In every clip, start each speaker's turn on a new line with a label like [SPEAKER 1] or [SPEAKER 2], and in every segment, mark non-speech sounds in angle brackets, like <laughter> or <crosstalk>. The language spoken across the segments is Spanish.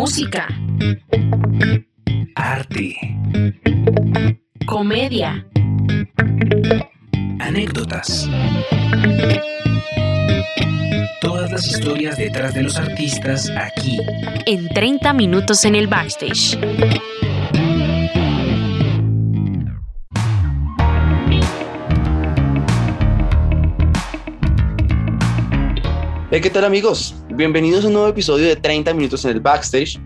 [SPEAKER 1] Música.
[SPEAKER 2] Arte.
[SPEAKER 1] Comedia.
[SPEAKER 2] Anécdotas. Todas las historias detrás de los artistas aquí.
[SPEAKER 1] En 30 minutos en el backstage.
[SPEAKER 3] Hey, ¿qué tal amigos? Bienvenidos a un nuevo episodio de 30 minutos en el backstage.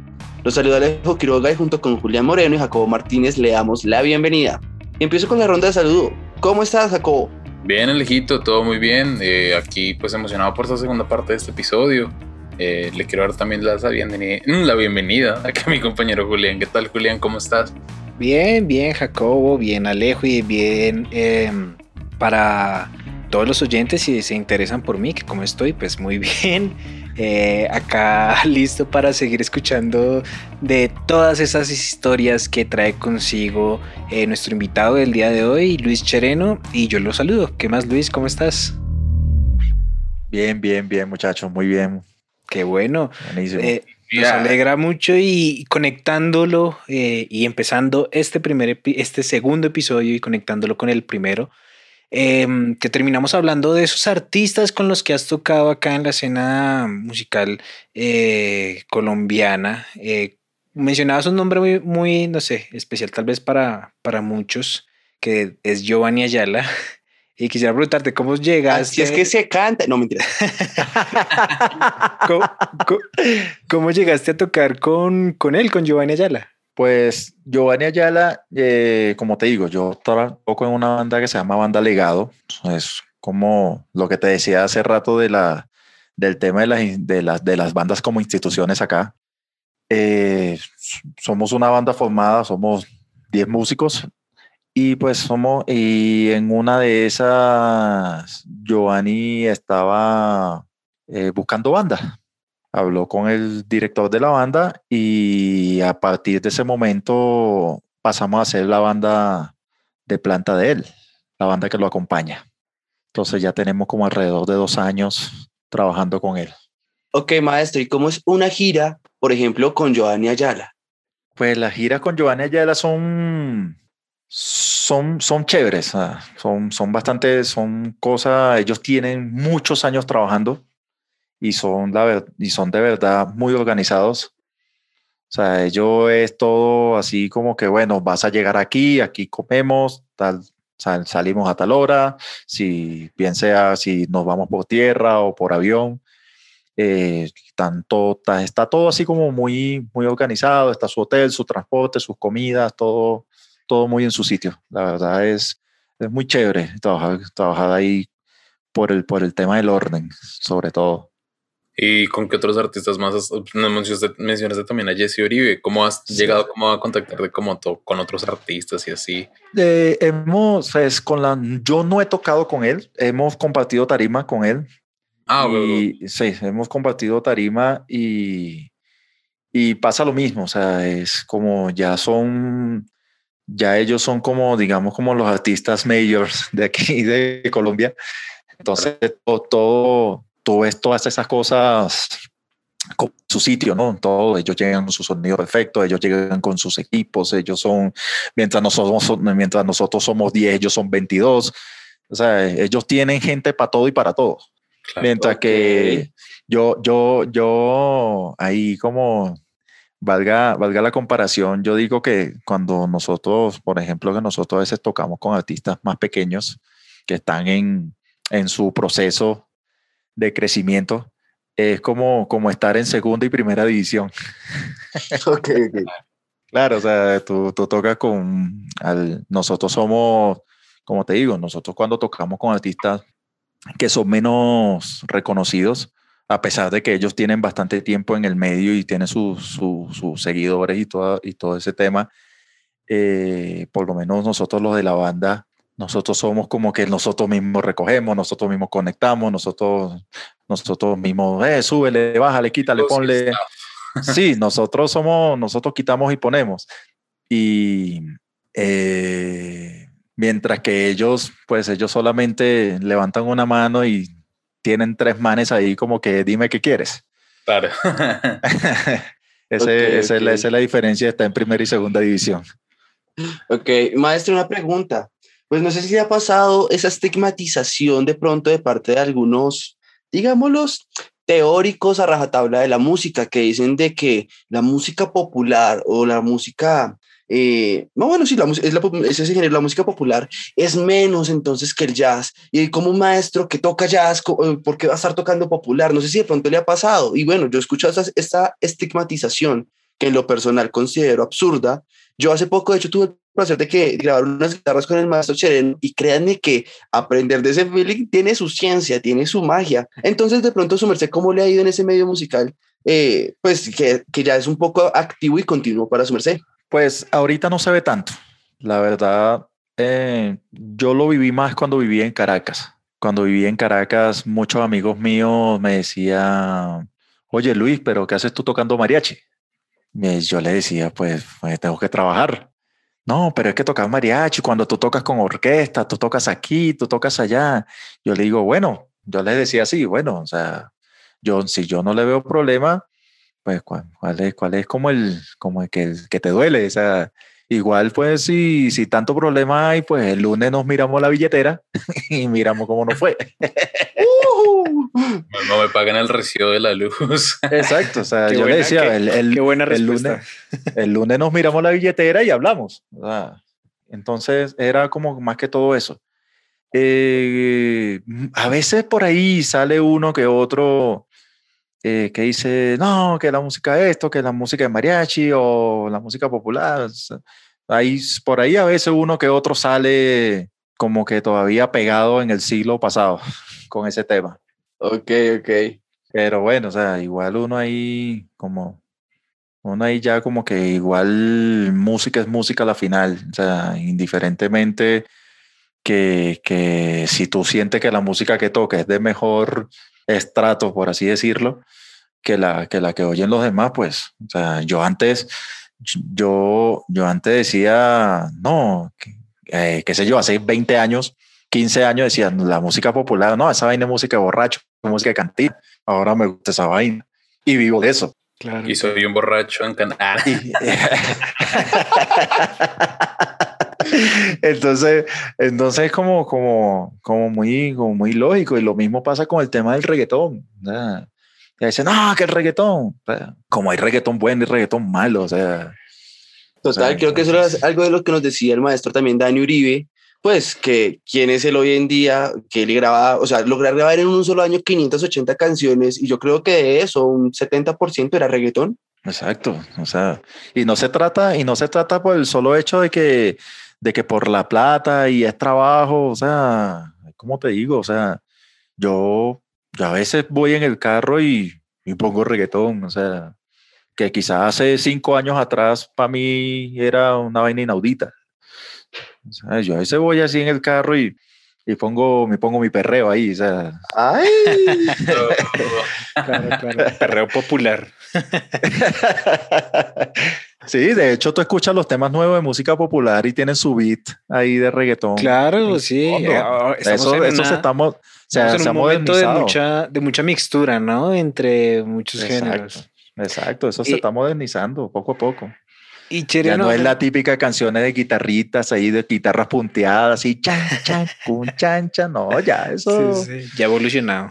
[SPEAKER 3] Los saluda Alejo Quiroga y junto con Julián Moreno y Jacobo Martínez le damos la bienvenida. Y empiezo con la ronda de saludo. ¿Cómo estás, Jacobo?
[SPEAKER 4] Bien, Alejito, todo muy bien. Eh, aquí pues emocionado por esta segunda parte de este episodio. Eh, le quiero dar también la bienvenida, la bienvenida a mi compañero Julián. ¿Qué tal, Julián? ¿Cómo estás?
[SPEAKER 5] Bien, bien, Jacobo, bien, Alejo y bien em, para todos los oyentes si se interesan por mí, que como estoy, pues muy <laughs> bien. Eh, acá <laughs> listo para seguir escuchando de todas esas historias que trae consigo eh, nuestro invitado del día de hoy, Luis Chereno, y yo lo saludo. ¿Qué más, Luis? ¿Cómo estás?
[SPEAKER 6] Bien, bien, bien, muchachos, muy bien.
[SPEAKER 5] Qué bueno. Eh, nos alegra mucho y conectándolo y empezando este primer, este segundo episodio y conectándolo con el primero, Em, que terminamos hablando de esos artistas con los que has tocado acá en la escena musical eh, colombiana. Eh, mencionabas un nombre muy, muy, no sé, especial tal vez para, para muchos, que es Giovanni Ayala. <laughs> Y quisiera preguntarte cómo llegaste.
[SPEAKER 3] Si es que se canta. No, mentira. <laughs>
[SPEAKER 5] ¿Cómo, cómo, llegaste a tocar con, con él, con Giovanni Ayala?
[SPEAKER 6] Pues Giovanni Ayala, eh, como te digo, yo toco en una banda que se llama Banda Legado. Es como lo que te decía hace rato de la, del tema de, de, las, de las bandas como instituciones acá. Eh, somos una banda formada, somos 10 músicos y pues somos, y en una de esas, Giovanni estaba eh, buscando banda habló con el director de la banda y a partir de ese momento pasamos a ser la banda de planta de él, la banda que lo acompaña. Entonces ya tenemos como alrededor de dos años trabajando con él.
[SPEAKER 3] Ok, maestro, ¿y cómo es una gira, por ejemplo, con Giovanni Ayala?
[SPEAKER 6] Pues las giras con Giovanni Ayala son, son, son chéveres, son, son bastante, son cosas, ellos tienen muchos años trabajando y son, la, y son de verdad muy organizados. O sea, ellos es todo así como que, bueno, vas a llegar aquí, aquí comemos, tal, salimos a tal hora, si bien sea si nos vamos por tierra o por avión. Eh, tanto, está todo así como muy, muy organizado, está su hotel, su transporte, sus comidas, todo, todo muy en su sitio. La verdad es, es muy chévere trabajar, trabajar ahí por el, por el tema del orden, sobre todo.
[SPEAKER 4] ¿Y con qué otros artistas más mencionaste, mencionaste, también a Jesse Oribe? ¿Cómo has llegado como a contactarte como con otros artistas y así?
[SPEAKER 6] Eh, hemos, es con la, yo no he tocado con él, hemos compartido tarima con él.
[SPEAKER 4] Ah,
[SPEAKER 6] y, Sí, hemos compartido tarima y, y pasa lo mismo, o sea, es como ya son, ya ellos son como, digamos, como los artistas mayors de aquí, de Colombia. Entonces, todo tú ves todas esas cosas con su sitio, ¿no? Todo, ellos llegan con su sonido perfecto, ellos llegan con sus equipos, ellos son, mientras nosotros, mientras nosotros somos 10, ellos son 22. O sea, ellos tienen gente para todo y para todo. mientras que yo, yo, yo, ahí como valga, valga la comparación, yo digo que cuando nosotros, por ejemplo, que nosotros a veces tocamos con artistas más pequeños que están en, en su proceso de crecimiento es como, como estar en segunda y primera división. <laughs> Claro, o sea, tú, tú tocas con, al, nosotros somos, como te digo, nosotros cuando tocamos con artistas que son menos reconocidos, a pesar de que ellos tienen bastante tiempo en el medio y tienen sus seguidores y todo, y todo ese tema, eh, por lo menos nosotros los de la banda nosotros somos como que nosotros mismos recogemos, nosotros mismos conectamos, nosotros, nosotros mismos, eh, súbele, bájale, quítale, ponle. Sí, <laughs> nosotros somos, nosotros quitamos y ponemos. Y eh, mientras que ellos, pues ellos solamente levantan una mano y tienen tres manes ahí como que dime qué quieres.
[SPEAKER 4] Claro. <laughs> <laughs>
[SPEAKER 6] Ese, esa, Es la, diferencia, está en primera y segunda división.
[SPEAKER 3] Ok, maestro, una pregunta. Pues no sé si ha pasado esa estigmatización de pronto de parte de algunos, digámoslos, teóricos a rajatabla de la música, que dicen de que la música popular o la música eh, no, bueno, sí, la, es, ese género, la música popular es menos entonces que el jazz. Y como un maestro que toca jazz, eh, ¿por qué va a estar tocando popular? No sé si de pronto le ha pasado. Y bueno, yo he escuchado esta, esta estigmatización que en lo personal considero absurda. Yo hace poco, de hecho, tuve el placer de que grabar unas guitarras con el maestro Chereno y créanme que aprender de ese feeling tiene su ciencia, tiene su magia. Entonces, de pronto, su merced, ¿cómo le ha ido en ese medio musical? Eh, pues que, que ya es un poco activo y continuo para su merced.
[SPEAKER 6] Pues ahorita no se ve tanto. La verdad, eh, yo lo viví más cuando viví en Caracas. Cuando viví en Caracas, muchos amigos míos me decían, oye Luis, pero ¿qué haces tú tocando mariachi? Yo le decía, pues, pues, tengo que trabajar. No, pero es que tocas mariachi, cuando tú tocas con orquesta, tú tocas aquí, tú tocas allá. Yo le digo, bueno, yo le decía así, bueno, o sea, yo, si yo no le veo problema, pues cuál, es, cuál es como el, como el que, que te duele. O sea, igual pues si, si tanto problema hay, pues el lunes nos miramos la billetera <laughs> y miramos cómo nos fue. <laughs>
[SPEAKER 4] no, me pagan el recibo de la luz.
[SPEAKER 6] Exacto, o sea, yo le decía, el, el,
[SPEAKER 5] buena
[SPEAKER 6] el, lunes, el lunes nos miramos la billetera y hablamos. entonces era como más que todo eso. Eh, a veces por ahí sale uno que otro eh, que dice, no, que la música esto, que la música de mariachi o la música popular. Ahí, por ahí a veces uno que otro sale como que todavía pegado en el siglo pasado con ese tema.
[SPEAKER 3] Ok, ok.
[SPEAKER 6] Pero bueno, o sea, igual uno ahí como, uno ahí ya como que igual música es música a la final, o sea, indiferentemente que, que si tú sientes que la música que toca es de mejor estrato, por así decirlo, que la que, la que oyen los demás, pues, o sea, yo antes, yo, yo antes decía, no, eh, qué sé yo, hace 20 años, 15 años decía, la música popular, no, esa vaina es música de borracho, música de cantina, ahora me gusta esa vaina y vivo de eso.
[SPEAKER 4] Claro. Y soy un borracho en cantina. <laughs>
[SPEAKER 6] entonces, entonces como, como, como, muy, como muy lógico. Y lo mismo pasa con el tema del reggaetón. Y dicen, no, que el reggaetón. como hay reggaetón bueno y reggaetón malo. O sea.
[SPEAKER 3] Total, creo que eso es algo de lo que nos decía el maestro también, Dani Uribe. Pues que quién es él hoy en día, que él graba, o sea, lograr grabar en un solo año 580 canciones, y yo creo que de eso un 70% era reggaetón.
[SPEAKER 6] Exacto, o sea, y no se trata, y no se trata por el solo hecho de que de que por la plata y es trabajo, o sea, ¿cómo te digo? O sea, yo, a veces voy en el carro y, pongo reggaetón, o sea, que quizás hace cinco años atrás para mí era una vaina inaudita. O sea, yo a veces voy así en el carro y, y pongo, me pongo mi perreo ahí, o sea.
[SPEAKER 3] ¡Ay! <laughs>
[SPEAKER 5] claro, claro. Perreo popular. <laughs>
[SPEAKER 6] Sí, de hecho tú escuchas los temas nuevos de música popular y tienen su beat ahí de reggaetón.
[SPEAKER 5] Claro, sí. Eh,
[SPEAKER 6] eso, eso se estamos,
[SPEAKER 5] se, en un momento de mucha, de mucha mixtura, ¿no? Entre muchos géneros.
[SPEAKER 6] Exacto, eso se está modernizando poco a poco.
[SPEAKER 5] Y
[SPEAKER 6] ya no es la típica canción de guitarritas ahí, de guitarras punteadas y chan, chan, cun, chan, chan. No, ya eso.
[SPEAKER 5] Sí, sí, ya evolucionado.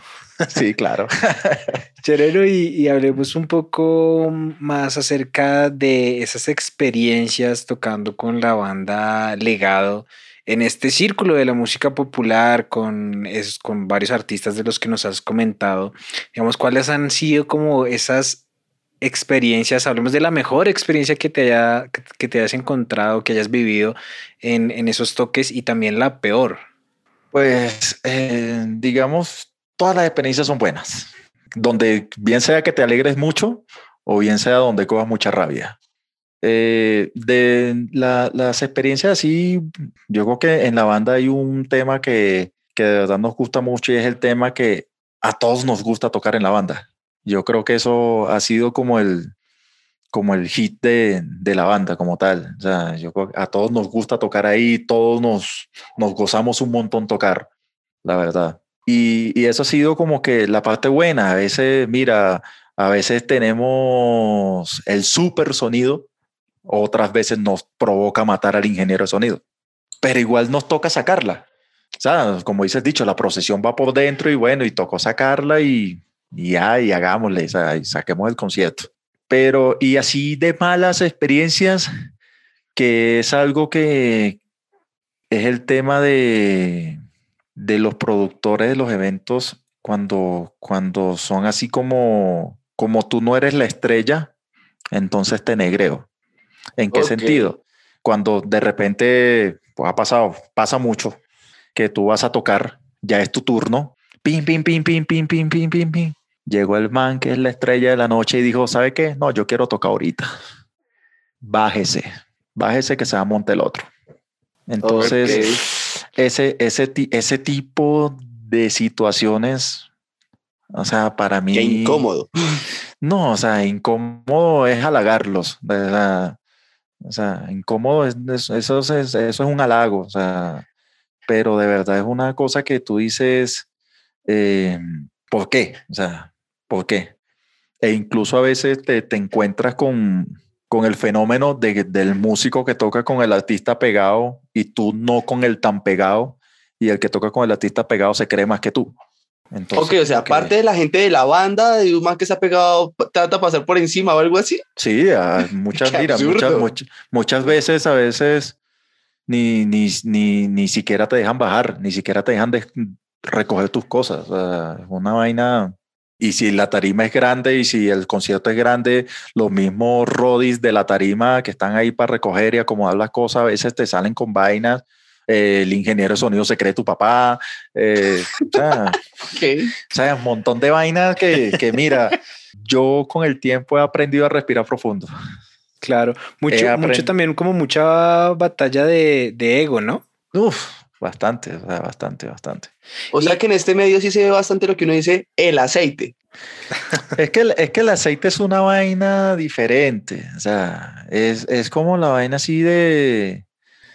[SPEAKER 6] Sí, claro. <laughs>
[SPEAKER 5] Cherero, y, hablemos un poco más acerca de esas experiencias tocando con la banda Legado en este círculo de la música popular con, con varios artistas de los que nos has comentado. Digamos, ¿cuáles han sido como esas experiencias? Hablemos de la mejor experiencia que te, haya, que te hayas encontrado, que hayas vivido en, esos toques y también la peor.
[SPEAKER 6] Pues, eh, digamos, todas las experiencias son buenas. Donde bien sea que te alegres mucho o bien sea donde cojas mucha rabia. Eh, de las experiencias así, yo creo que en la banda hay un tema que, que de verdad nos gusta mucho y es el tema que a todos nos gusta tocar en la banda. Yo creo que eso ha sido como el, como el hit de, de, la banda como tal. O sea, yo a todos nos gusta tocar ahí, todos nos, nos gozamos un montón tocar, la verdad. Y, eso ha sido como que la parte buena. A veces, mira, A veces tenemos el super sonido, otras veces nos provoca matar al ingeniero de sonido, pero igual nos toca sacarla. O sea, como dices dicho, la procesión va por dentro y bueno, y tocó sacarla y, ya, y hagámosle, saquemos el concierto. Pero, y así de malas experiencias, que es algo que es el tema de, de los productores de los eventos cuando, cuando son así como, como tú no eres la estrella, entonces te negreo. ¿En qué sentido? Cuando de repente, pues ha pasado, pasa mucho, que tú vas a tocar, ya es tu turno, pim, pim, pim, pim, pim, pim, pim, pim, pim. Llegó el man que es la estrella de la noche y dijo, ¿sabe qué? No, yo quiero tocar ahorita. Bájese, bájese que se va a montar el otro. Entonces, ese, ese, ese tipo de situaciones, o sea, para mí...
[SPEAKER 3] Qué incómodo.
[SPEAKER 6] No, o sea, incómodo es halagarlos. O sea, incómodo, es, eso, es, eso es un halago, o sea, pero de verdad es una cosa que tú dices, eh, ¿por qué? O sea, ¿por qué? E incluso a veces te, te encuentras con, con el fenómeno de, del músico que toca con el artista pegado y tú no con el tan pegado y el que toca con el artista pegado se cree más que tú.
[SPEAKER 3] Entonces, ok, o sea, aparte de la gente de la banda, de un man que se ha pegado, trata de pasar por encima o algo así.
[SPEAKER 6] Sí, <laughs> muchas, mira, muchas, muchas, veces, a veces ni, ni, ni, ni siquiera te dejan bajar, ni siquiera te dejan de recoger tus cosas. es una vaina y si la tarima es grande y si el concierto es grande, los mismos rodis de la tarima que están ahí para recoger y acomodar las cosas, a veces te salen con vainas. Eh, el ingeniero de sonido se cree tu papá. Eh, <laughs> o, sea, un montón de vainas que, que, mira, yo con el tiempo he aprendido a respirar profundo.
[SPEAKER 5] Claro, mucho, mucho también como mucha batalla de, de ego, ¿no?
[SPEAKER 6] Uf, Bastante, bastante, bastante.
[SPEAKER 3] O sea que en este medio sí se ve bastante lo que uno dice, el aceite. <laughs>
[SPEAKER 6] es, que, es que el aceite es una vaina diferente. O sea, es, es como la vaina así de...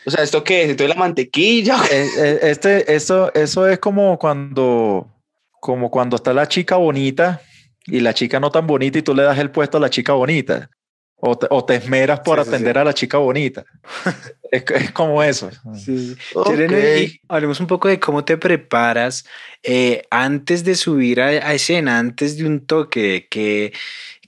[SPEAKER 3] O sea, ¿esto qué es? ¿Esto es la mantequilla? <laughs>
[SPEAKER 6] Eh, eh, este, eso, eso es como cuando, como cuando está la chica bonita y la chica no tan bonita y tú le das el puesto a la chica bonita. O te, esmeras por atender a la chica bonita. <laughs> es, es, como eso.
[SPEAKER 5] Sí. Okay. hablemos un poco de cómo te preparas eh, antes de subir a, escena, antes de un toque, que,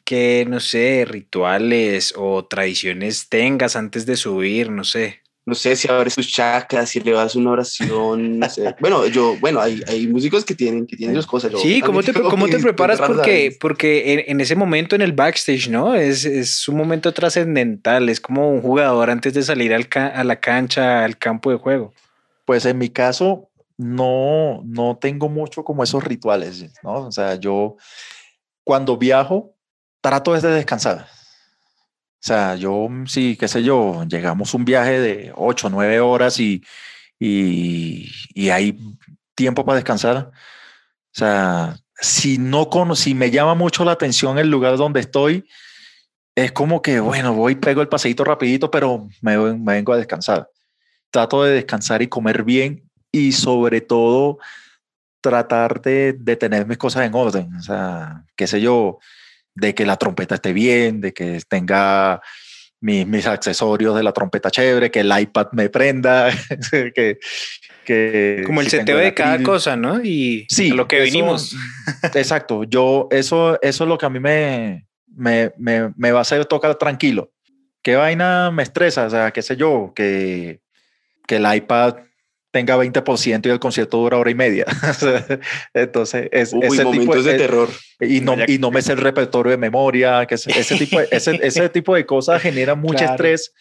[SPEAKER 5] que, no sé, rituales o tradiciones tengas antes de subir, no sé
[SPEAKER 3] no sé, si abres tus chakras, si le das una oración, no sé. <laughs> Bueno, yo, bueno, hay, hay músicos que tienen, que tienen sus cosas.
[SPEAKER 5] sí, ¿cómo te, ¿cómo te preparas? Porque, porque en, en, ese momento en el backstage, ¿no? Es, es un momento trascendental, es como un jugador antes de salir al a la cancha, al campo de juego.
[SPEAKER 6] Pues en mi caso, no, no tengo mucho como esos rituales, ¿no? O sea, yo cuando viajo, trato de descansar o sea, yo, mm, sí, qué sé yo, llegamos un viaje de 8 o 9 horas y, y, y, hay tiempo para descansar. O sea, si no con, si me llama mucho la atención el lugar donde estoy, es como que, bueno, voy, pego el paseíto rapidito, pero me, me vengo a descansar. Trato de descansar y comer bien y sobre todo tratar de, de tener mis cosas en orden. O sea, qué sé yo, de que la trompeta esté bien, de que tenga mis, mis accesorios de la trompeta chévere, que el iPad me prenda, <laughs> que, que...
[SPEAKER 5] Como el seteo de cada cosa, ¿no? Y sí, lo que vinimos. <laughs>
[SPEAKER 6] Exacto, yo, eso, eso es lo que a mí me, me, me, me va a hacer tocar tranquilo. ¿Qué vaina me estresa? O sea, qué sé yo, que, que el iPad tenga 20% y el concierto dura hora y media. <laughs> Entonces, es,
[SPEAKER 3] ese tipo de, terror.
[SPEAKER 6] Y no, y no me sé el repertorio de memoria, que ese, tipo, de, ese, <laughs> ese, tipo de cosas genera mucho estrés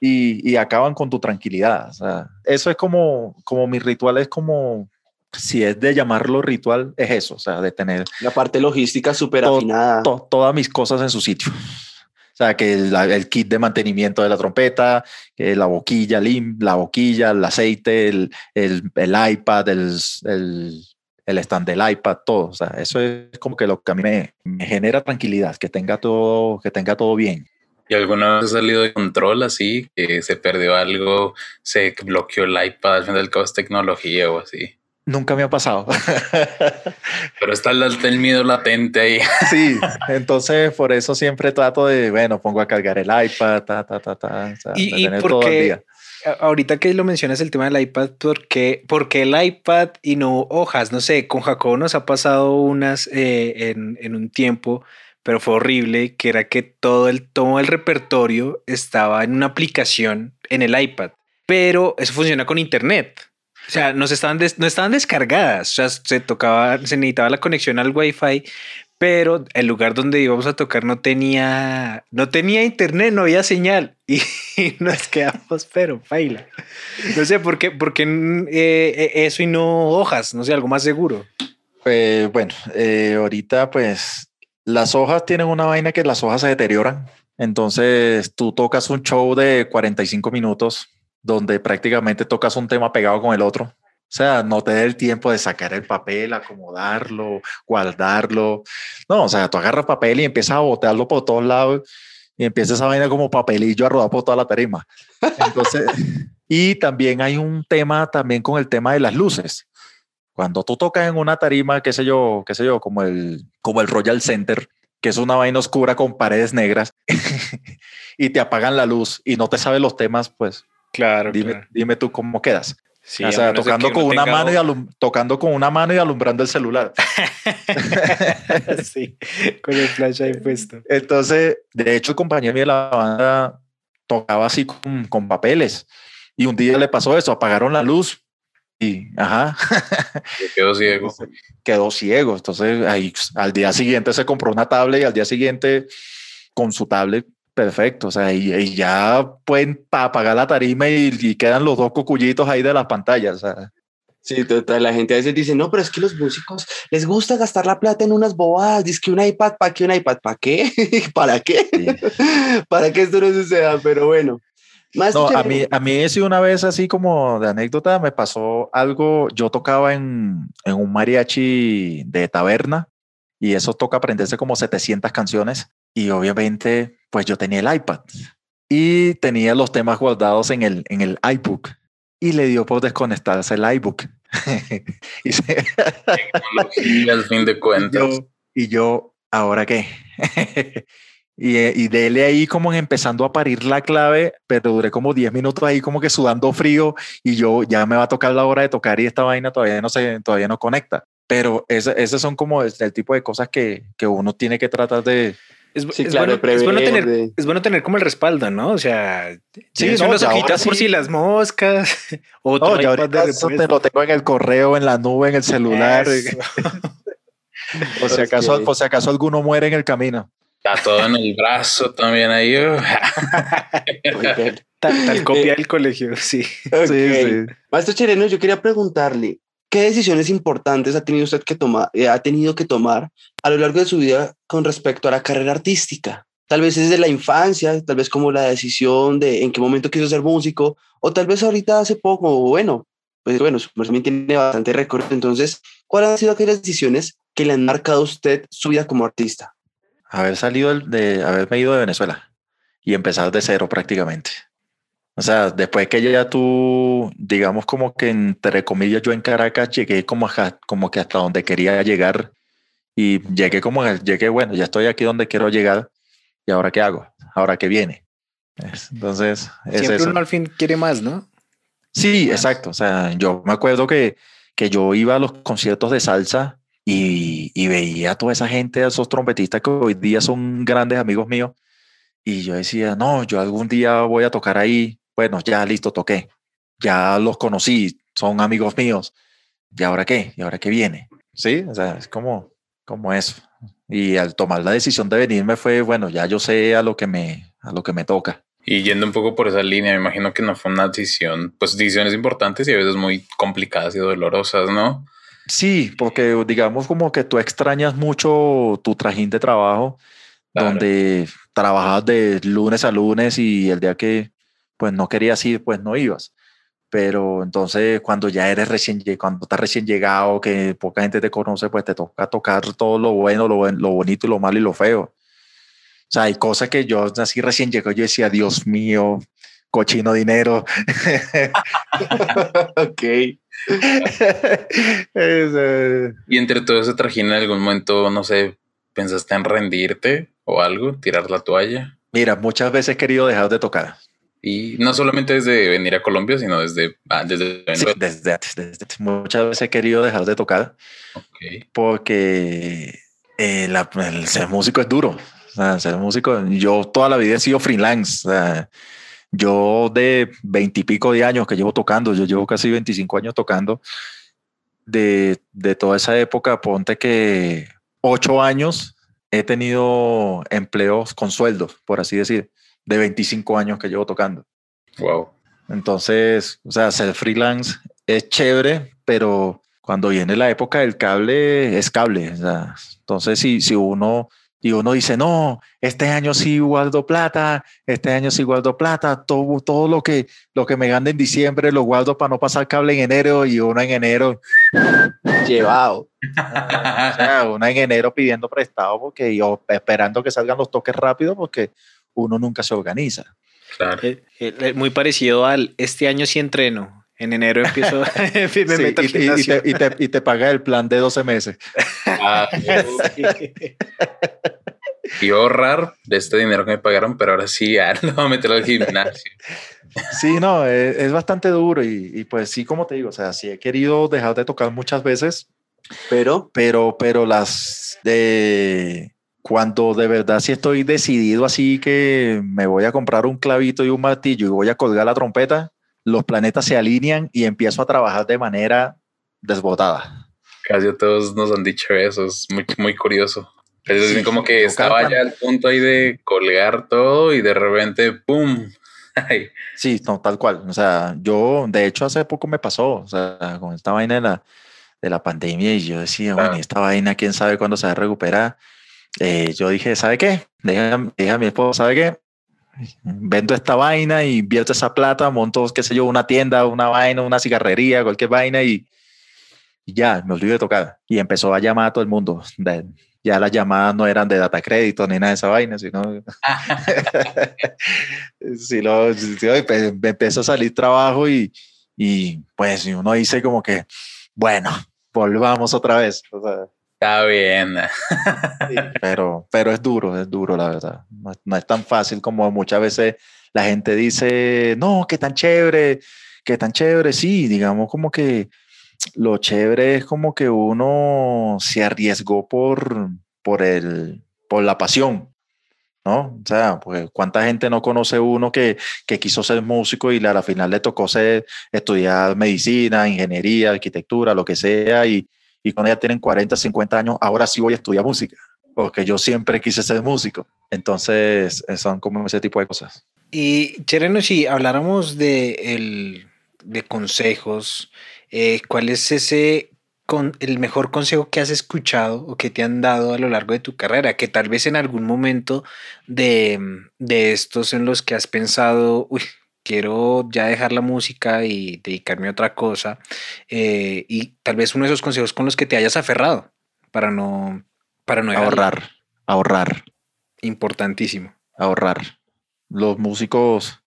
[SPEAKER 6] y, y, acaban con tu tranquilidad. O sea, eso es como, como mi ritual, es como, si es de llamarlo ritual, es eso, o sea, de tener...
[SPEAKER 3] La parte logística súper afinada.
[SPEAKER 6] todas mis cosas en su sitio. O sea, que el, kit de mantenimiento de la trompeta, que la boquilla, la boquilla, el aceite, el, el, el iPad, el, el, stand del iPad, todo. O sea, eso es como que lo que a mí me, genera tranquilidad, que tenga todo, que tenga todo bien.
[SPEAKER 4] ¿Y alguna vez ha salido de control así? Que se perdió algo, se bloqueó el iPad, al final del cabo es tecnología o así.
[SPEAKER 6] Nunca me ha pasado. <laughs>
[SPEAKER 4] Pero está el, miedo latente ahí. <laughs>
[SPEAKER 6] Sí, entonces por eso siempre trato de, bueno, pongo a cargar el iPad, ta, ta, ta, ta.
[SPEAKER 5] y, y porque ahorita que lo mencionas el tema del iPad, ¿por qué, porque el iPad y no hojas? No sé, con Jacobo nos ha pasado unas eh, en, en, un tiempo, pero fue horrible, que era que todo el, todo el repertorio estaba en una aplicación en el iPad, pero eso funciona con internet. O sea, no estaban, no estaban descargadas, o sea, se tocaba, se necesitaba la conexión al Wi-Fi, pero el lugar donde íbamos a tocar no tenía, no tenía internet, no había señal <laughs> y, nos quedamos, pero baila. No sé por qué, porque eh, eh, eso y no hojas, no sé, algo más seguro.
[SPEAKER 6] Eh, bueno, ahorita pues las hojas tienen una vaina que las hojas se deterioran. Entonces tú tocas un show de 45 minutos donde prácticamente tocas un tema pegado con el otro. O sea, no te da el tiempo de sacar el papel, acomodarlo, guardarlo. No, o sea, tú agarras papel y empiezas a botearlo por todos lados y empieza esa vaina como papelillo a rodar por toda la tarima. Entonces, <laughs> y también hay un tema también con el tema de las luces. Cuando tú tocas en una tarima, qué sé yo, qué sé yo, como el, como el Royal Center, que es una vaina oscura con paredes negras, <laughs> y te apagan la luz y no te sabes los temas, pues
[SPEAKER 5] Claro
[SPEAKER 6] dime, dime tú cómo quedas. Sí, o sea, tocando con una mano y tocando con una mano y alumbrando el celular. <laughs>
[SPEAKER 5] sí, con el flash ahí puesto.
[SPEAKER 6] Entonces, de hecho, el compañero de la banda tocaba así con, con, papeles. Y un día le pasó eso, apagaron la luz y, ajá.
[SPEAKER 4] quedó ciego. <laughs>
[SPEAKER 6] Quedó ciego. Entonces, ahí, al día siguiente se compró una tablet y al día siguiente con su tablet Perfecto, o sea, y, ya pueden apagar la tarima y, quedan los dos cocullitos ahí de las pantallas. O sea.
[SPEAKER 3] Sí, total, la gente a veces dice, no, pero es que los músicos les gusta gastar la plata en unas bobadas, dice que un iPad, ¿para qué un iPad? <laughs> ¿Para qué? ¿Para <laughs> qué? Para que esto no suceda, pero bueno.
[SPEAKER 6] Más no, a mí, a mí sí una vez así como de anécdota me pasó algo, yo tocaba en, en un mariachi de taberna y eso toca aprenderse como 700 canciones y obviamente pues yo tenía el iPad y tenía los temas guardados en el, en el iBook y le dio por desconectarse el iBook. <laughs>
[SPEAKER 4] y, al fin de <laughs> cuentas.
[SPEAKER 6] y yo, ¿ahora qué? <laughs> y, y dele ahí como empezando a parir la clave, pero duré como 10 minutos ahí como que sudando frío y yo ya me va a tocar la hora de tocar y esta vaina todavía no se, todavía no conecta. Pero esas son como el, tipo de cosas que, que uno tiene que tratar de,
[SPEAKER 5] es, bueno, tener, es bueno tener como el respaldo, ¿no? O sea,
[SPEAKER 6] sí, son las hojitas por si las moscas. <laughs> Otro no, ya te lo tengo en el correo, en la nube, en el celular. o <laughs> <laughs> si acaso, por si acaso alguno muere en el camino.
[SPEAKER 4] Está todo en el brazo también ahí.
[SPEAKER 5] tal, copia del colegio, sí.
[SPEAKER 3] sí, sí. Maestro Chereno, yo quería preguntarle, ¿Qué decisiones importantes ha tenido usted que tomar, eh, ha tenido que tomar a lo largo de su vida con respecto a la carrera artística? Tal vez desde la infancia, tal vez como la decisión de en qué momento quiso ser músico, o tal vez ahorita hace poco, bueno, pues bueno, también tiene bastante recorrido. Entonces, ¿cuáles han sido aquellas decisiones que le han marcado a usted su vida como artista?
[SPEAKER 6] Haber salido de, haberme ido de Venezuela y empezar de cero prácticamente. O sea, después que ya tú, digamos como que entre comillas yo en Caracas llegué como, como que hasta donde quería llegar y llegué como, llegué, bueno, ya estoy aquí donde quiero llegar y ahora qué hago, ahora qué viene. Entonces,
[SPEAKER 5] es Siempre uno al fin quiere más, ¿no?
[SPEAKER 6] Sí, exacto. O sea, yo me acuerdo que, que yo iba a los conciertos de salsa y, y veía a toda esa gente, a esos trompetistas que hoy día son grandes amigos míos. Y yo decía, no, yo algún día voy a tocar ahí bueno, ya listo, toqué, ya los conocí, son amigos míos, ¿y ahora qué? ¿Y ahora qué viene? Sí, o sea, es como, como eso. Y al tomar la decisión de venirme fue, bueno, ya yo sé a lo que me, a lo que me toca.
[SPEAKER 4] Y yendo un poco por esa línea, me imagino que no fue una decisión, pues decisiones importantes y a veces muy complicadas y dolorosas, ¿no?
[SPEAKER 6] Sí, porque digamos como que tú extrañas mucho tu trajín de trabajo, donde trabajas de lunes a lunes y el día que pues no querías ir, pues no ibas. Pero entonces cuando ya eres recién, cuando estás recién llegado, que poca gente te conoce, pues te toca tocar todo lo bueno, lo, lo bonito y lo malo y lo feo. O sea, hay cosas que yo así recién llegó, yo decía, Dios mío, cochino dinero. <laughs>
[SPEAKER 3] ok. <laughs>
[SPEAKER 4] Y entre todo ese trajín en algún momento, no sé, ¿pensaste en rendirte o algo? ¿Tirar la toalla?
[SPEAKER 6] Mira, muchas veces he querido dejar de tocar.
[SPEAKER 4] Y no solamente desde venir a Colombia, sino desde...
[SPEAKER 6] Ah, desde, desde, Muchas veces he querido dejar de tocar. Porque eh, el ser músico es duro. ser músico, yo toda la vida he sido freelance. yo de veintipico de años que llevo tocando, yo llevo casi 25 años tocando. De, de toda esa época, ponte que ocho años he tenido empleos con sueldos, por así decir de 25 años que llevo tocando.
[SPEAKER 4] Wow.
[SPEAKER 6] Entonces, o sea, ser freelance es chévere, pero cuando viene la época del cable, es cable. O sea, entonces, si, si uno y uno dice, no, este año sí guardo plata, este año sí guardo plata, todo, todo lo, que, lo que me gane en diciembre lo guardo para no pasar cable en enero y uno en enero llevado. <laughs> o sea, uno en enero pidiendo prestado porque yo esperando que salgan los toques rápido porque uno nunca se organiza.
[SPEAKER 5] Claro. Eh, eh, muy parecido al este año sí entreno. En enero empiezo, <laughs> <laughs> me
[SPEAKER 6] meto y, te, y, te, y, te, paga el plan de 12 meses. Ah, <laughs>
[SPEAKER 4] y ahorrar de este dinero que me pagaron, pero ahora sí, ya lo voy a meter al gimnasio.
[SPEAKER 6] Sí, no, es, es bastante duro y, pues sí, como te digo, o sea, sí he querido dejar de tocar muchas veces, pero, pero, pero las de cuando de verdad sí estoy decidido así que me voy a comprar un clavito y un martillo y voy a colgar la trompeta, los planetas se alinean y empiezo a trabajar de manera desbotada.
[SPEAKER 4] Casi todos nos han dicho eso, es muy, muy curioso. Es como que estaba ya al punto ahí de colgar todo y de repente, ¡pum! <laughs>
[SPEAKER 6] sí, no, tal cual. O sea, yo, de hecho, hace poco me pasó, o sea, con esta vaina de la, de la pandemia y yo decía, bueno, esta vaina, quién sabe cuándo se va a recuperar eh, yo dije, ¿sabe qué? Dije a mi esposo, ¿sabe qué? Vendo esta vaina y invierto esa plata, monto, qué sé yo, una tienda, una vaina, una cigarrería, cualquier vaina y, ya, me olvidé de tocar. Y empezó a llamar a todo el mundo. ya las llamadas no eran de data crédito ni nada de esa vaina, sino. <laughs> <laughs> si lo, pues, me empezó a salir trabajo y, y pues uno dice como que, bueno, volvamos otra vez. O sea,
[SPEAKER 4] Está bien.
[SPEAKER 6] pero, pero es duro, es duro, la verdad. No, es tan fácil como muchas veces la gente dice, no, qué tan chévere, qué tan chévere. Sí, digamos como que lo chévere es como que uno se arriesgó por, por, el, por la pasión. ¿no? O sea, pues cuánta gente no conoce uno que, que quiso ser músico y a la final le tocó ser, estudiar medicina, ingeniería, arquitectura, lo que sea, y, y cuando ya tienen 40, 50 años, ahora sí voy a estudiar música, porque yo siempre quise ser músico. Entonces, son como ese tipo de cosas.
[SPEAKER 5] Y Chereno, si habláramos de, el, de consejos, eh, ¿cuál es ese con el mejor consejo que has escuchado o que te han dado a lo largo de tu carrera? Que tal vez en algún momento de, de estos en los que has pensado, uy, quiero ya dejar la música y dedicarme a otra cosa. Eh, y tal vez uno de esos consejos con los que te hayas aferrado para no, para no
[SPEAKER 6] ahorrar, ahorrar.
[SPEAKER 5] Importantísimo.
[SPEAKER 6] Ahorrar. Los músicos,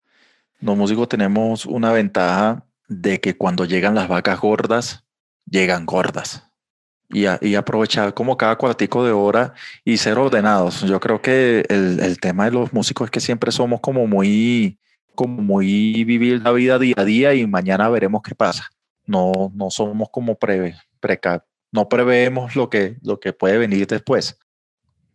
[SPEAKER 6] los músicos tenemos una ventaja de que cuando llegan las vacas gordas, llegan gordas. Y, y, aprovechar como cada cuartico de hora y ser ordenados. Yo creo que el, el, tema de los músicos es que siempre somos como muy, como muy vivir la vida día a día y mañana veremos qué pasa. No, no somos como pre, preca, no preveemos lo que, lo que puede venir después.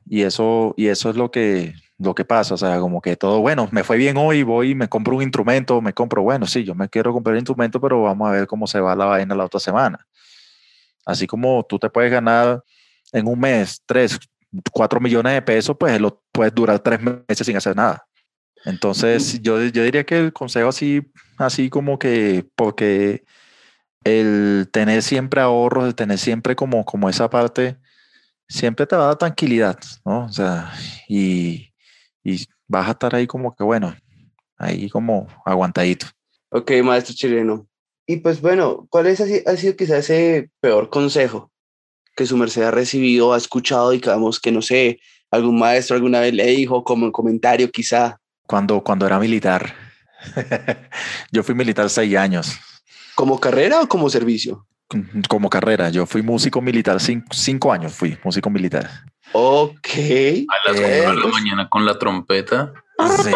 [SPEAKER 6] Y eso, y eso es lo que, lo que pasa, o sea, como que todo, bueno, me fue bien hoy, voy me compro un instrumento, me compro, bueno, sí, yo me quiero comprar un instrumento, pero vamos a ver cómo se va la vaina la otra semana. Así como tú te puedes ganar en un mes tres, cuatro millones de pesos, pues lo puedes durar tres meses sin hacer nada. Entonces, yo, yo diría que el consejo así, así como que, porque el tener siempre ahorros, el tener siempre como, como esa parte, siempre te va a dar tranquilidad, ¿no? O sea, y, y vas a estar ahí como que, bueno, ahí como aguantadito.
[SPEAKER 3] Ok, maestro chileno. Y pues bueno, ¿cuál es, ha sido quizás ese peor consejo que su merced ha recibido, ha escuchado, digamos, que no sé, algún maestro alguna vez le dijo como en comentario quizá?
[SPEAKER 6] Cuando, cuando era militar. <laughs> Yo fui militar seis años.
[SPEAKER 3] ¿Como carrera o como servicio?
[SPEAKER 6] Como carrera. Yo fui músico militar, cinco, años fui músico militar.
[SPEAKER 3] Ok.
[SPEAKER 4] A las de la mañana con la trompeta. Sí,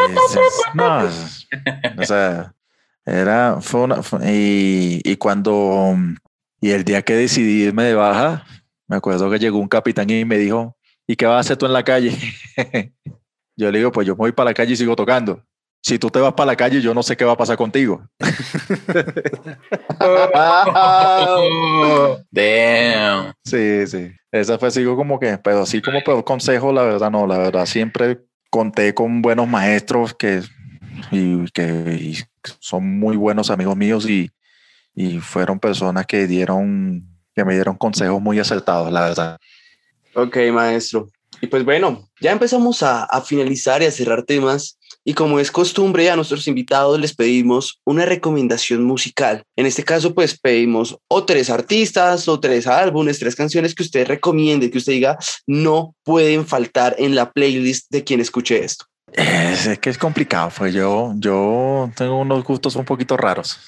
[SPEAKER 6] No, o sea, era, fue una, y, y cuando, y el día que decidí irme de baja, me acuerdo que llegó un capitán y me dijo, ¿y qué vas a hacer tú en la calle? <laughs> yo le digo, pues yo me voy para la calle y sigo tocando. Si tú te vas para la calle, yo no sé qué va a pasar contigo. <laughs>
[SPEAKER 4] Damn.
[SPEAKER 6] Sí, sí. Esa fue sigo como que, pero así como peor consejo, la verdad no, la verdad siempre conté con buenos maestros que, y, que son muy buenos amigos míos y, y fueron personas que dieron, que me dieron consejos muy acertados, la verdad.
[SPEAKER 3] Ok, maestro. Y pues bueno, ya empezamos a, a finalizar y a cerrar temas. Y como es costumbre, a nuestros invitados les pedimos una recomendación musical. En este caso, pues pedimos o tres artistas o tres álbumes, tres canciones que usted recomiende, que usted diga no pueden faltar en la playlist de quien escuche esto.
[SPEAKER 6] Es, que es complicado, pues yo, yo tengo unos gustos un poquito raros.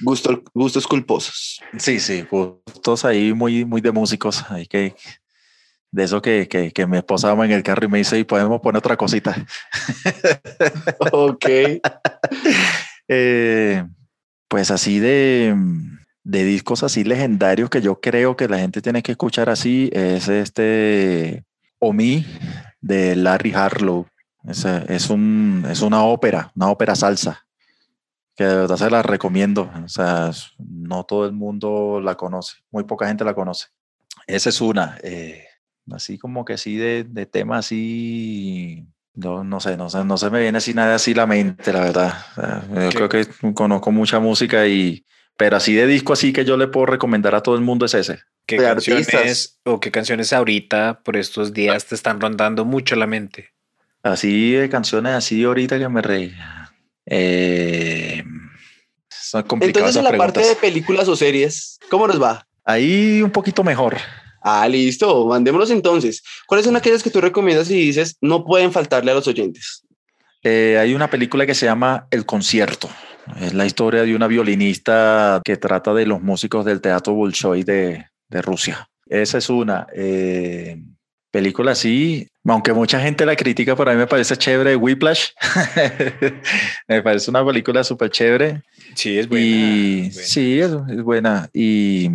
[SPEAKER 3] Gustos, gustos culposos.
[SPEAKER 6] Sí, sí, gustos ahí muy, muy de músicos. Hay que, de eso que, que, que mi esposa va en el carro y me dice, y podemos poner otra cosita. <laughs>
[SPEAKER 3] ok. <laughs>
[SPEAKER 6] Eh, pues así de, de discos así legendarios que yo creo que la gente tiene que escuchar así es este Omi de Larry Harlow. Es, es, un, es una ópera, una ópera salsa, que de verdad se la recomiendo. O sea, no todo el mundo la conoce, muy poca gente la conoce. Esa es una. Eh, así como que así de, de tema así, no, no sé, no sé, no se me viene así nada así la mente, la verdad. yo creo que conozco mucha música y, pero así de disco así que yo le puedo recomendar a todo el mundo es ese.
[SPEAKER 5] ¿Qué canciones o qué canciones ahorita por estos días te están rondando mucho la mente?
[SPEAKER 6] Así de canciones así ahorita que me reí. Eh,
[SPEAKER 3] son Entonces en la parte de películas o series, ¿cómo nos va?
[SPEAKER 6] Ahí un poquito mejor.
[SPEAKER 3] Ah, listo, mandémonos entonces. ¿Cuáles son aquellas que tú recomiendas y dices no pueden faltarle a los oyentes?
[SPEAKER 6] Eh, hay una película que se llama El Concierto. Es la historia de una violinista que trata de los músicos del teatro Bolshoi de, de Rusia. Esa es una. Eh, película así, aunque mucha gente la critica, por a mí me parece chévere Whiplash. <laughs> me parece una película súper chévere.
[SPEAKER 5] Sí, es buena.
[SPEAKER 6] Sí, es, es buena. Y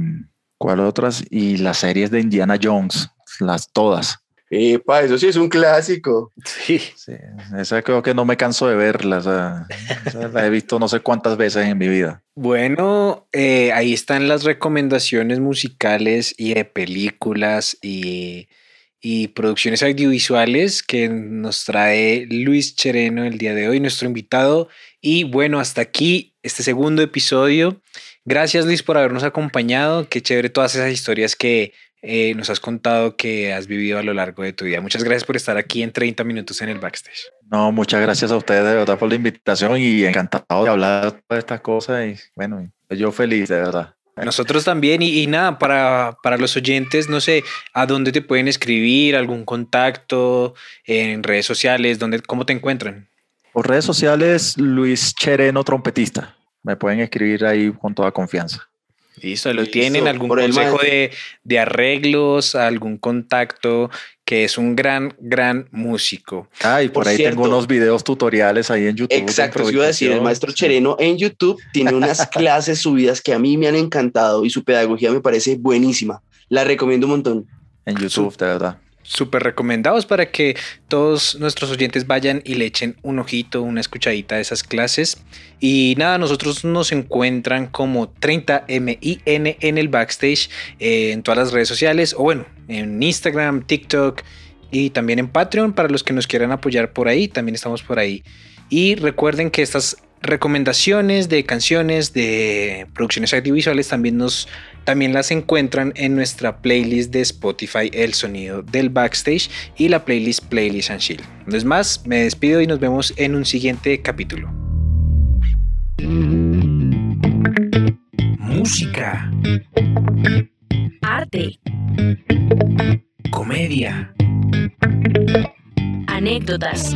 [SPEAKER 6] ¿Cuál otras? Y las series de Indiana Jones, las todas.
[SPEAKER 3] Epa, eso sí es un clásico.
[SPEAKER 6] Sí. sí. Esa creo que no me canso de verla. la he visto no sé cuántas veces en mi vida.
[SPEAKER 5] Bueno, eh, ahí están las recomendaciones musicales y de películas y, y producciones audiovisuales que nos trae Luis Chereno el día de hoy, nuestro invitado. Y bueno, hasta aquí este segundo episodio. Gracias Luis por habernos acompañado. Qué chévere todas esas historias que eh, nos has contado que has vivido a lo largo de tu vida. Muchas gracias por estar aquí en 30 minutos en el backstage.
[SPEAKER 6] No, muchas gracias a ustedes de verdad por la invitación y encantado de hablar de estas cosas y bueno, yo feliz de verdad.
[SPEAKER 5] Nosotros también y, nada, para, para, los oyentes, no sé, ¿a dónde te pueden escribir? ¿Algún contacto en redes sociales? ¿Dónde, ¿Cómo te encuentran?
[SPEAKER 6] Por redes sociales, Luis Chereno, trompetista me pueden escribir ahí con toda confianza.
[SPEAKER 5] Listo, ¿lo tienen? ¿Algún consejo de, de, arreglos? ¿Algún contacto? Que es un gran, gran músico.
[SPEAKER 6] Ah, y por, ahí tengo unos videos tutoriales ahí en YouTube.
[SPEAKER 3] Exacto, yo iba a decir, el maestro Chereno en YouTube tiene unas <laughs> clases subidas que a mí me han encantado y su pedagogía me parece buenísima. La recomiendo un montón.
[SPEAKER 6] En YouTube, de verdad
[SPEAKER 5] súper recomendados para que todos nuestros oyentes vayan y le echen un ojito, una escuchadita a esas clases. Y nada, nosotros nos encuentran como 30MIN en el backstage eh, en todas las redes sociales o bueno, en Instagram, TikTok y también en Patreon para los que nos quieran apoyar por ahí, también estamos por ahí. Y recuerden que estas recomendaciones de canciones de producciones audiovisuales también nos también las encuentran en nuestra playlist de Spotify El sonido del backstage y la playlist Playlist and Chill. No es más, me despido y nos vemos en un siguiente capítulo.
[SPEAKER 2] Música.
[SPEAKER 1] Arte.
[SPEAKER 2] Comedia.
[SPEAKER 1] Anécdotas.